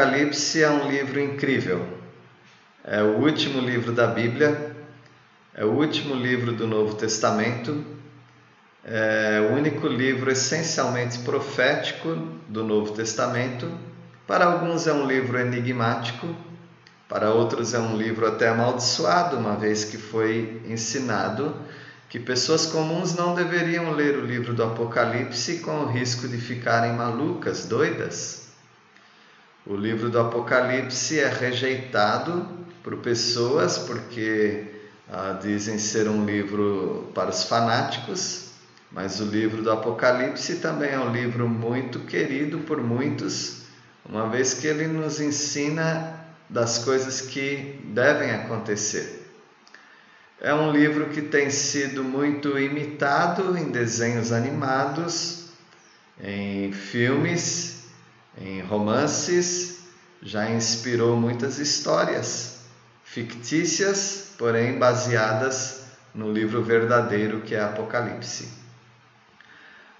Apocalipse é um livro incrível. É o último livro da Bíblia, é o último livro do Novo Testamento, é o único livro essencialmente profético do Novo Testamento. Para alguns é um livro enigmático, para outros é um livro até amaldiçoado, uma vez que foi ensinado que pessoas comuns não deveriam ler o livro do Apocalipse com o risco de ficarem malucas, doidas. O livro do Apocalipse é rejeitado por pessoas porque ah, dizem ser um livro para os fanáticos, mas o livro do Apocalipse também é um livro muito querido por muitos, uma vez que ele nos ensina das coisas que devem acontecer. É um livro que tem sido muito imitado em desenhos animados, em filmes, em romances, já inspirou muitas histórias fictícias, porém baseadas no livro verdadeiro que é Apocalipse.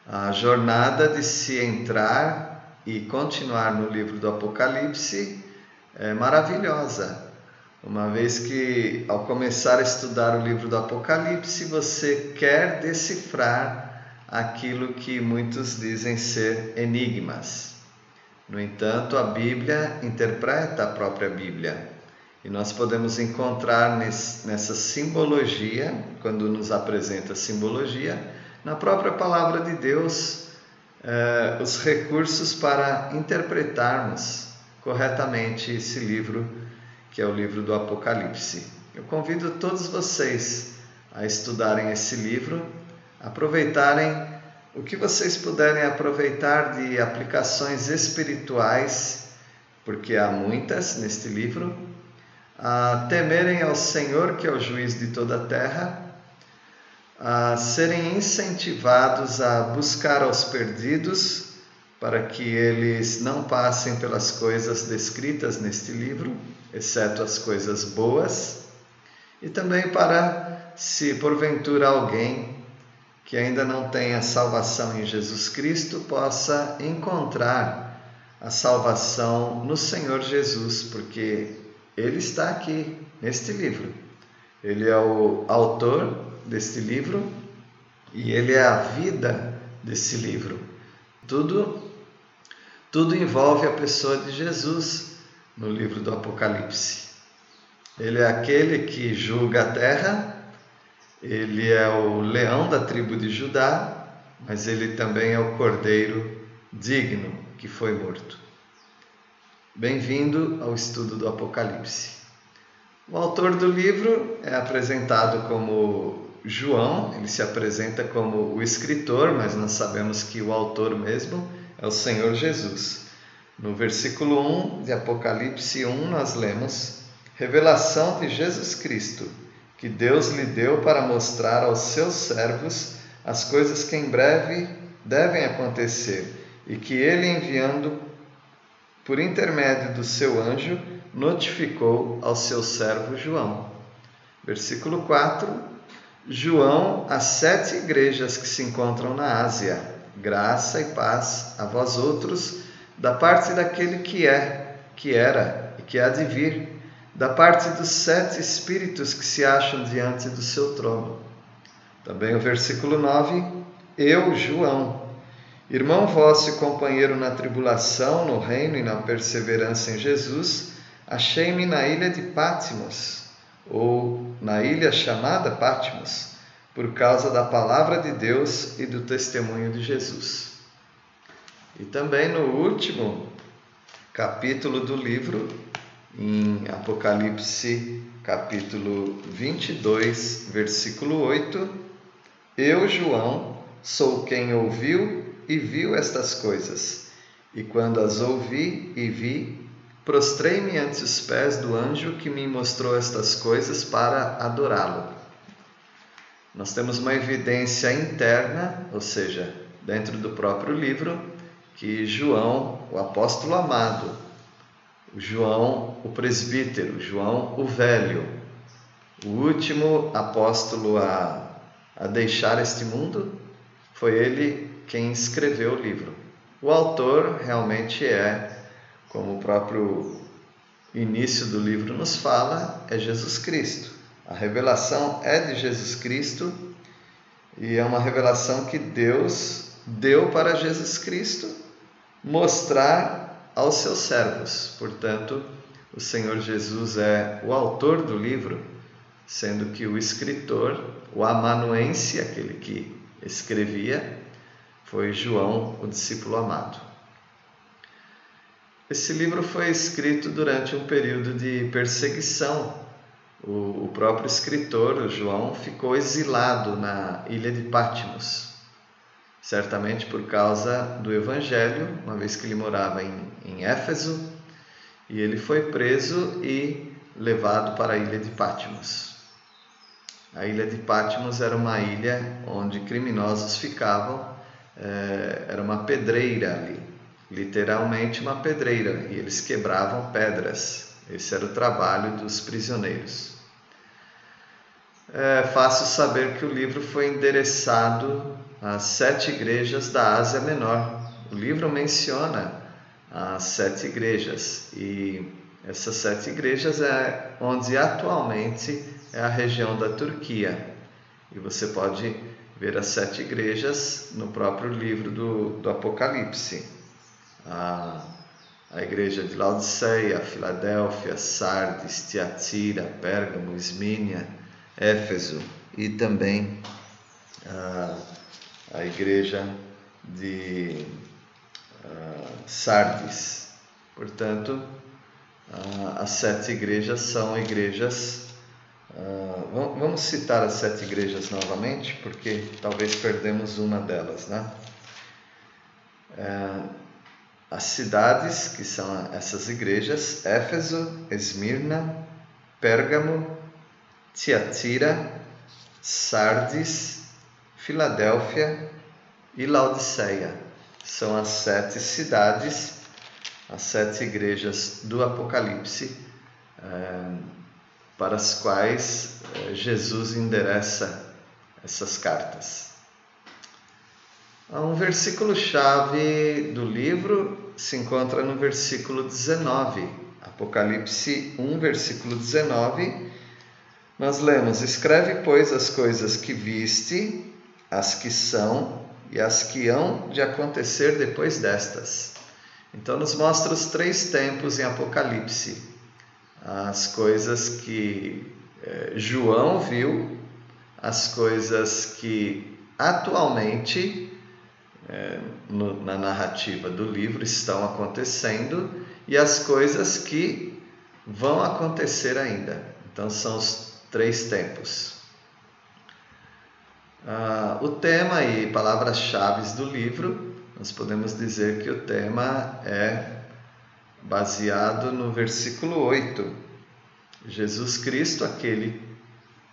A jornada de se entrar e continuar no livro do Apocalipse é maravilhosa uma vez que, ao começar a estudar o livro do Apocalipse, você quer decifrar aquilo que muitos dizem ser enigmas. No entanto, a Bíblia interpreta a própria Bíblia. E nós podemos encontrar nessa simbologia, quando nos apresenta a simbologia, na própria palavra de Deus, eh, os recursos para interpretarmos corretamente esse livro que é o livro do Apocalipse. Eu convido todos vocês a estudarem esse livro, aproveitarem o que vocês puderem aproveitar de aplicações espirituais, porque há muitas neste livro, a temerem ao Senhor, que é o juiz de toda a terra, a serem incentivados a buscar aos perdidos, para que eles não passem pelas coisas descritas neste livro exceto as coisas boas, e também para, se porventura alguém que ainda não tenha salvação em Jesus Cristo, possa encontrar a salvação no Senhor Jesus, porque Ele está aqui neste livro. Ele é o autor deste livro e Ele é a vida desse livro. Tudo, tudo envolve a pessoa de Jesus no livro do Apocalipse. Ele é aquele que julga a terra, ele é o leão da tribo de Judá, mas ele também é o cordeiro digno que foi morto. Bem-vindo ao estudo do Apocalipse. O autor do livro é apresentado como João, ele se apresenta como o escritor, mas nós sabemos que o autor mesmo é o Senhor Jesus. No versículo 1 de Apocalipse 1, nós lemos: Revelação de Jesus Cristo, que Deus lhe deu para mostrar aos seus servos as coisas que em breve devem acontecer e que ele, enviando por intermédio do seu anjo, notificou ao seu servo João. Versículo 4: João, às sete igrejas que se encontram na Ásia, graça e paz a vós outros da parte daquele que é, que era e que há de vir, da parte dos sete espíritos que se acham diante do seu trono. Também o versículo 9: Eu, João, irmão vosso e companheiro na tribulação, no reino e na perseverança em Jesus, achei-me na ilha de Pátimos, ou na ilha chamada Pátimos, por causa da palavra de Deus e do testemunho de Jesus. E também no último capítulo do livro, em Apocalipse, capítulo 22, versículo 8, eu, João, sou quem ouviu e viu estas coisas. E quando as ouvi e vi, prostrei-me ante os pés do anjo que me mostrou estas coisas para adorá-lo. Nós temos uma evidência interna, ou seja, dentro do próprio livro, que João, o apóstolo amado, João, o presbítero, João, o velho, o último apóstolo a, a deixar este mundo, foi ele quem escreveu o livro. O autor realmente é como o próprio início do livro nos fala, é Jesus Cristo. A revelação é de Jesus Cristo e é uma revelação que Deus deu para Jesus Cristo mostrar aos seus servos. Portanto, o Senhor Jesus é o autor do livro, sendo que o escritor, o amanuense, aquele que escrevia, foi João, o discípulo amado. Esse livro foi escrito durante um período de perseguição. O, próprio escritor, o João, ficou exilado na ilha de Patmos, certamente por causa do Evangelho, uma vez que ele morava em, em Éfeso, e ele foi preso e levado para a ilha de Patmos. A ilha de Patmos era uma ilha onde criminosos ficavam, é, era uma pedreira ali literalmente uma pedreira, e eles quebravam pedras. Esse era o trabalho dos prisioneiros. É fácil saber que o livro foi endereçado às sete igrejas da Ásia Menor. O livro menciona as sete igrejas e essas sete igrejas é onde atualmente é a região da Turquia. E você pode ver as sete igrejas no próprio livro do, do Apocalipse a, a igreja de Laodiceia, Filadélfia, Sardes, Tiatira, Pérgamo, Esmínia, Éfeso e também a, a igreja de Sardes. Portanto, as sete igrejas são igrejas. vamos citar as sete igrejas novamente, porque talvez perdemos uma delas, né? As cidades, que são essas igrejas, Éfeso, Esmirna, Pérgamo, Tiatira, Sardes, Filadélfia e Laodiceia. São as sete cidades, as sete igrejas do Apocalipse, eh, para as quais eh, Jesus endereça essas cartas. Um versículo-chave do livro se encontra no versículo 19, Apocalipse 1, versículo 19. Nós lemos: Escreve, pois, as coisas que viste, as que são e as que hão de acontecer depois destas. Então, nos mostra os três tempos em Apocalipse: as coisas que eh, João viu, as coisas que atualmente no, na narrativa do livro estão acontecendo e as coisas que vão acontecer ainda. Então, são os três tempos. Ah, o tema e palavras-chave do livro, nós podemos dizer que o tema é baseado no versículo 8. Jesus Cristo, aquele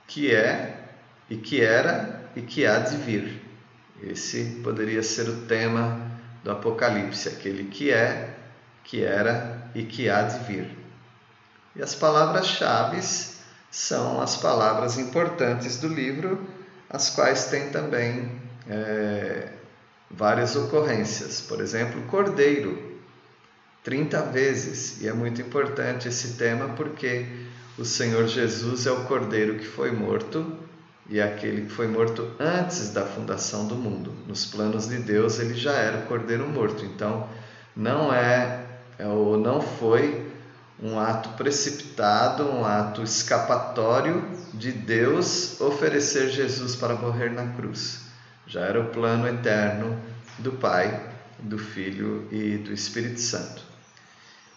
que é e que era e que há de vir. Esse poderia ser o tema do Apocalipse, aquele que é, que era e que há de vir. E as palavras-chave são as palavras importantes do livro, as quais têm também é, várias ocorrências. Por exemplo, cordeiro, 30 vezes. E é muito importante esse tema porque o Senhor Jesus é o cordeiro que foi morto e é aquele que foi morto antes da fundação do mundo. Nos planos de Deus, ele já era o cordeiro morto. Então, não é, é ou não foi um ato precipitado, um ato escapatório de Deus oferecer Jesus para morrer na cruz. Já era o plano eterno do Pai, do Filho e do Espírito Santo.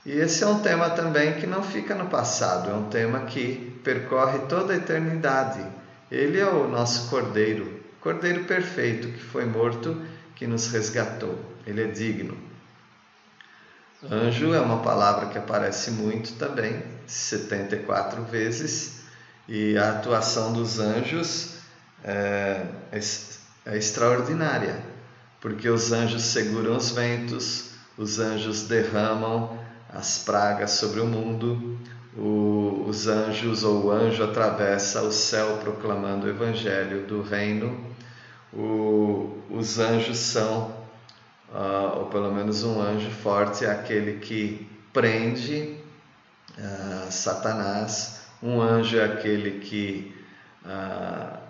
E esse é um tema também que não fica no passado, é um tema que percorre toda a eternidade ele é o nosso Cordeiro, Cordeiro perfeito que foi morto, que nos resgatou. Ele é digno. Anjo é uma palavra que aparece muito também, 74 vezes, e a atuação dos anjos é, é, é extraordinária, porque os anjos seguram os ventos, os anjos derramam as pragas sobre o mundo, o, os anjos ou o anjo atravessa o céu proclamando o evangelho do reino. O, os anjos são, uh, ou pelo menos um anjo forte, é aquele que prende uh, Satanás. Um anjo é aquele que. Uh,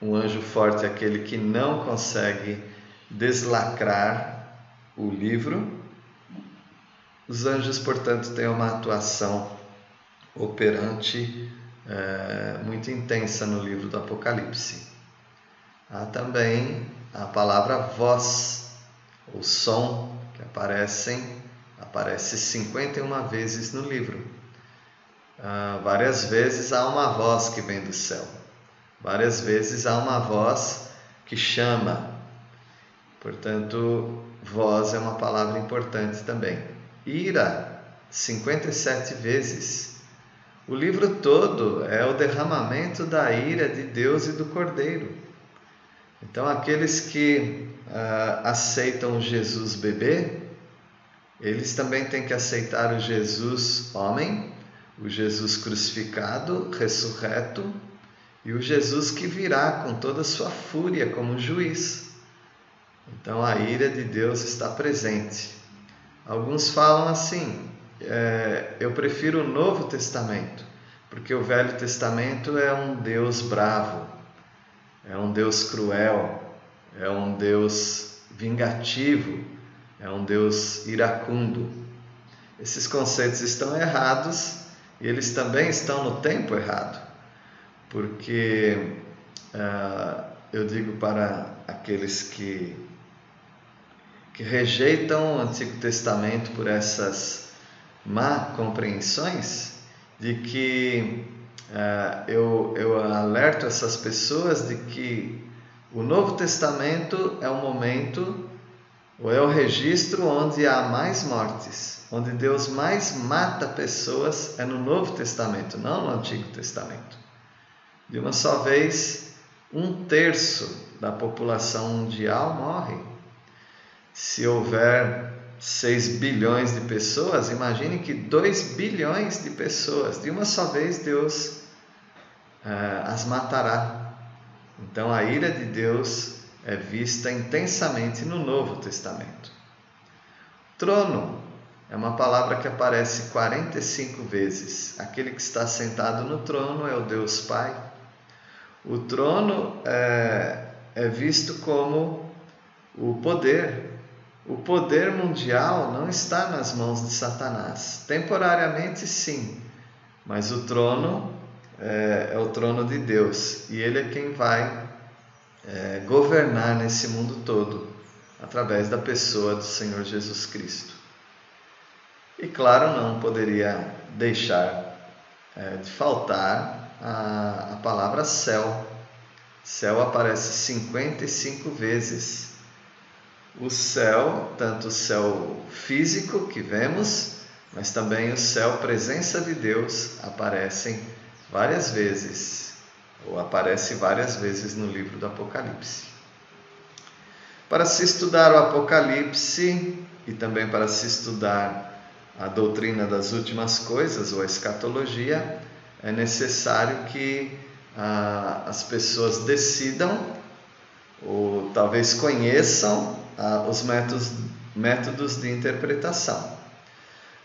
um anjo forte é aquele que não consegue deslacrar o livro. Os anjos, portanto, têm uma atuação operante é, muito intensa no livro do Apocalipse. Há também a palavra voz, ou som, que aparecem, aparece 51 vezes no livro. Ah, várias vezes há uma voz que vem do céu. Várias vezes há uma voz que chama. Portanto, voz é uma palavra importante também. Ira, 57 vezes. O livro todo é o derramamento da ira de Deus e do Cordeiro. Então, aqueles que uh, aceitam Jesus bebê, eles também têm que aceitar o Jesus homem, o Jesus crucificado, ressurreto e o Jesus que virá com toda a sua fúria como juiz. Então a ira de Deus está presente. Alguns falam assim: é, eu prefiro o Novo Testamento, porque o Velho Testamento é um Deus bravo, é um Deus cruel, é um Deus vingativo, é um Deus iracundo. Esses conceitos estão errados eles também estão no tempo errado porque uh, eu digo para aqueles que, que rejeitam o Antigo Testamento por essas má compreensões, de que uh, eu, eu alerto essas pessoas de que o Novo Testamento é o momento, ou é o registro onde há mais mortes, onde Deus mais mata pessoas, é no Novo Testamento, não no Antigo Testamento. De uma só vez, um terço da população mundial morre. Se houver 6 bilhões de pessoas, imagine que 2 bilhões de pessoas, de uma só vez, Deus uh, as matará. Então a ira de Deus é vista intensamente no Novo Testamento. Trono é uma palavra que aparece 45 vezes. Aquele que está sentado no trono é o Deus Pai. O trono é, é visto como o poder. O poder mundial não está nas mãos de Satanás. Temporariamente, sim, mas o trono é, é o trono de Deus e ele é quem vai é, governar nesse mundo todo através da pessoa do Senhor Jesus Cristo. E claro, não poderia deixar é, de faltar a, a palavra céu. Céu aparece 55 vezes. O céu, tanto o céu físico que vemos, mas também o céu, presença de Deus, aparecem várias vezes, ou aparece várias vezes no livro do Apocalipse. Para se estudar o Apocalipse e também para se estudar a doutrina das últimas coisas, ou a escatologia, é necessário que ah, as pessoas decidam, ou talvez conheçam, ah, os métodos, métodos de interpretação.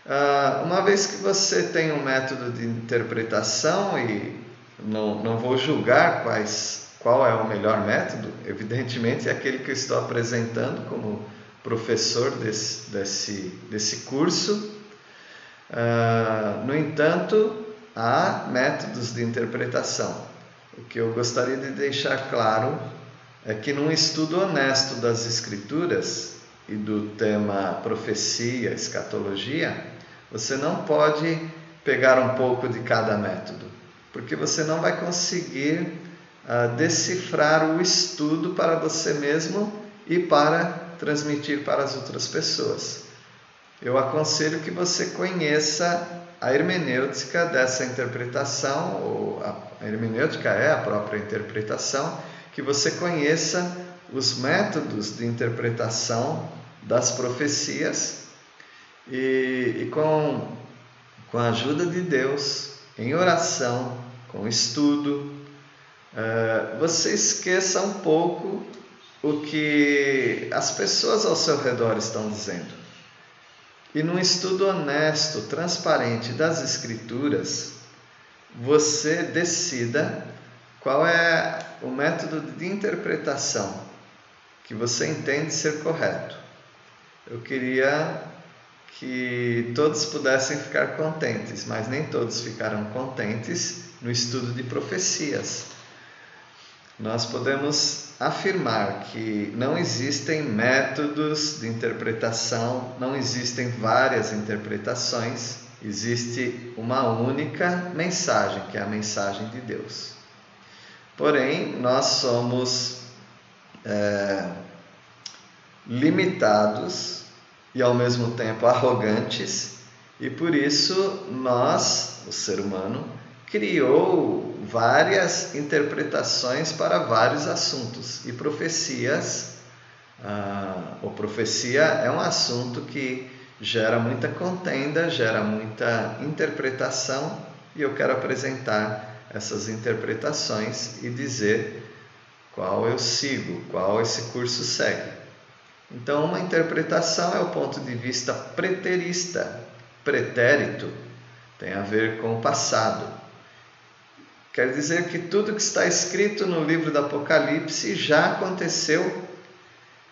Ah, uma vez que você tem um método de interpretação, e não, não vou julgar quais, qual é o melhor método, evidentemente é aquele que eu estou apresentando como professor desse, desse, desse curso, Uh, no entanto, há métodos de interpretação. O que eu gostaria de deixar claro é que num estudo honesto das Escrituras e do tema profecia, escatologia, você não pode pegar um pouco de cada método, porque você não vai conseguir uh, decifrar o estudo para você mesmo e para transmitir para as outras pessoas. Eu aconselho que você conheça a hermenêutica dessa interpretação, ou a hermenêutica é a própria interpretação, que você conheça os métodos de interpretação das profecias e, e com, com a ajuda de Deus, em oração, com estudo, uh, você esqueça um pouco o que as pessoas ao seu redor estão dizendo e num estudo honesto, transparente das Escrituras, você decida qual é o método de interpretação que você entende ser correto. Eu queria que todos pudessem ficar contentes, mas nem todos ficaram contentes no estudo de profecias. Nós podemos afirmar que não existem métodos de interpretação, não existem várias interpretações, existe uma única mensagem, que é a mensagem de Deus. Porém, nós somos é, limitados e ao mesmo tempo arrogantes, e por isso nós, o ser humano, criou várias interpretações para vários assuntos e profecias. Ah, ou profecia é um assunto que gera muita contenda, gera muita interpretação e eu quero apresentar essas interpretações e dizer qual eu sigo, qual esse curso segue. Então, uma interpretação é o ponto de vista preterista. Pretérito tem a ver com o passado. Quer dizer que tudo que está escrito no livro do Apocalipse já aconteceu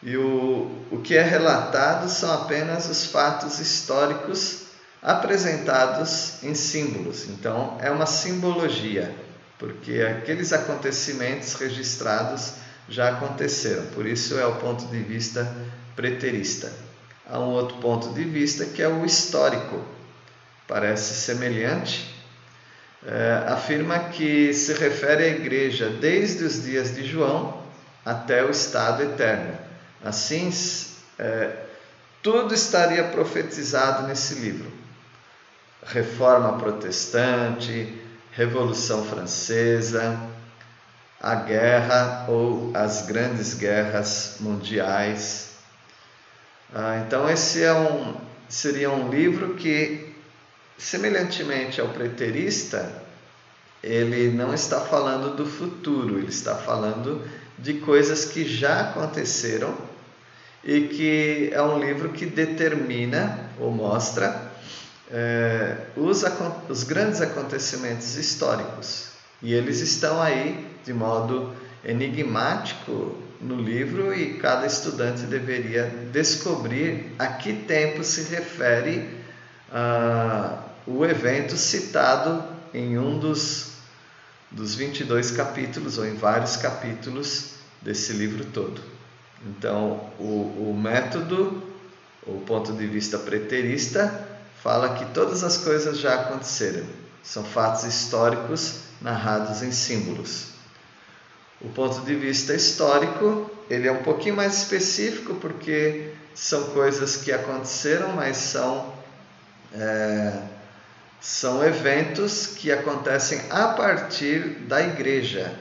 e o, o que é relatado são apenas os fatos históricos apresentados em símbolos. Então, é uma simbologia, porque aqueles acontecimentos registrados já aconteceram. Por isso é o ponto de vista preterista. Há um outro ponto de vista que é o histórico. Parece semelhante, é, afirma que se refere à igreja desde os dias de João até o estado eterno. Assim, é, tudo estaria profetizado nesse livro. Reforma protestante, Revolução Francesa, a guerra ou as grandes guerras mundiais. Ah, então, esse é um, seria um livro que Semelhantemente ao preterista, ele não está falando do futuro, ele está falando de coisas que já aconteceram e que é um livro que determina ou mostra é, os, os grandes acontecimentos históricos. E eles estão aí de modo enigmático no livro e cada estudante deveria descobrir a que tempo se refere a o evento citado em um dos, dos 22 capítulos, ou em vários capítulos desse livro todo. Então, o, o método, o ponto de vista preterista, fala que todas as coisas já aconteceram, são fatos históricos narrados em símbolos. O ponto de vista histórico, ele é um pouquinho mais específico porque são coisas que aconteceram, mas são é, são eventos que acontecem a partir da igreja.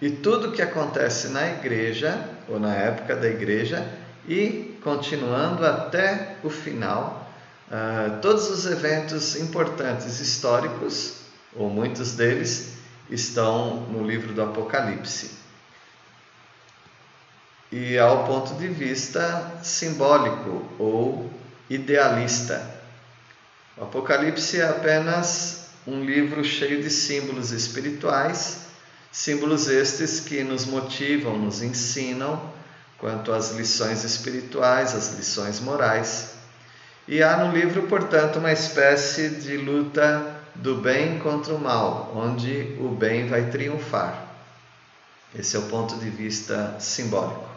E tudo que acontece na igreja, ou na época da igreja, e continuando até o final, uh, todos os eventos importantes históricos, ou muitos deles, estão no livro do Apocalipse. E ao ponto de vista simbólico ou idealista. O Apocalipse é apenas um livro cheio de símbolos espirituais, símbolos estes que nos motivam, nos ensinam quanto às lições espirituais, às lições morais. E há no livro, portanto, uma espécie de luta do bem contra o mal, onde o bem vai triunfar. Esse é o ponto de vista simbólico.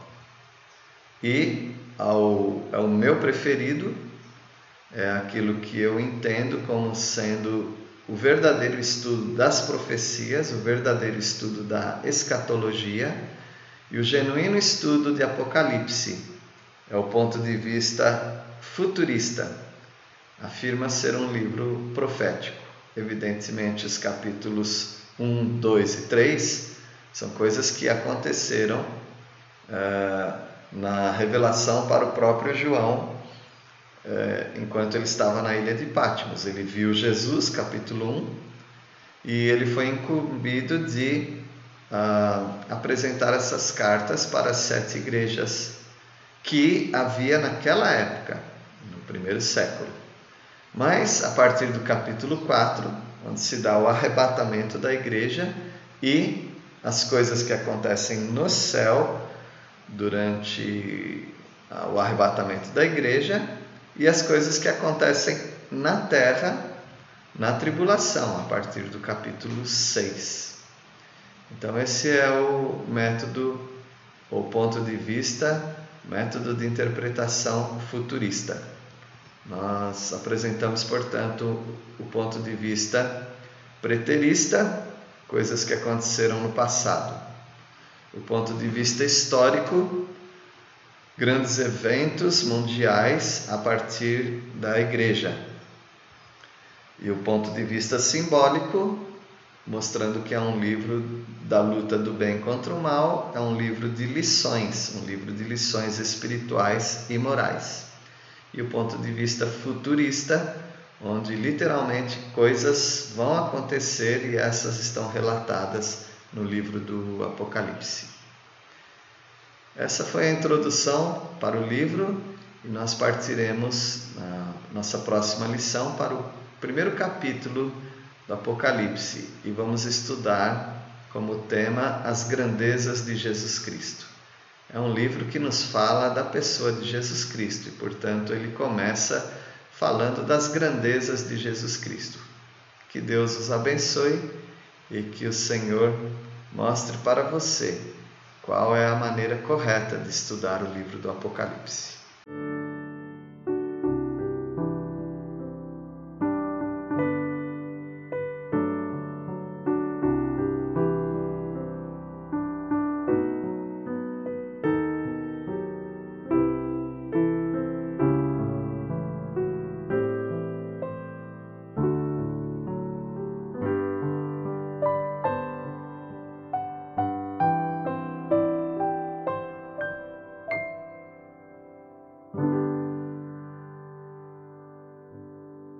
E ao, ao meu preferido, é aquilo que eu entendo como sendo o verdadeiro estudo das profecias, o verdadeiro estudo da escatologia e o genuíno estudo de Apocalipse. É o ponto de vista futurista. Afirma ser um livro profético. Evidentemente, os capítulos 1, 2 e 3 são coisas que aconteceram uh, na revelação para o próprio João é, enquanto ele estava na ilha de Patmos. Ele viu Jesus, capítulo 1, e ele foi incumbido de uh, apresentar essas cartas para as sete igrejas que havia naquela época, no primeiro século. Mas a partir do capítulo 4, onde se dá o arrebatamento da igreja e as coisas que acontecem no céu durante o arrebatamento da igreja e as coisas que acontecem na terra na tribulação, a partir do capítulo 6. Então, esse é o método, ou ponto de vista, método de interpretação futurista. Nós apresentamos, portanto, o ponto de vista preterista, coisas que aconteceram no passado. O ponto de vista histórico, grandes eventos mundiais a partir da igreja, e o ponto de vista simbólico, mostrando que é um livro da luta do bem contra o mal, é um livro de lições, um livro de lições espirituais e morais. E o ponto de vista futurista, onde literalmente coisas vão acontecer e essas estão relatadas no livro do Apocalipse. Essa foi a introdução para o livro e nós partiremos na nossa próxima lição para o primeiro capítulo do Apocalipse e vamos estudar como tema as grandezas de Jesus Cristo. É um livro que nos fala da pessoa de Jesus Cristo e, portanto, ele começa falando das grandezas de Jesus Cristo. Que Deus os abençoe e que o Senhor mostre para você qual é a maneira correta de estudar o livro do Apocalipse.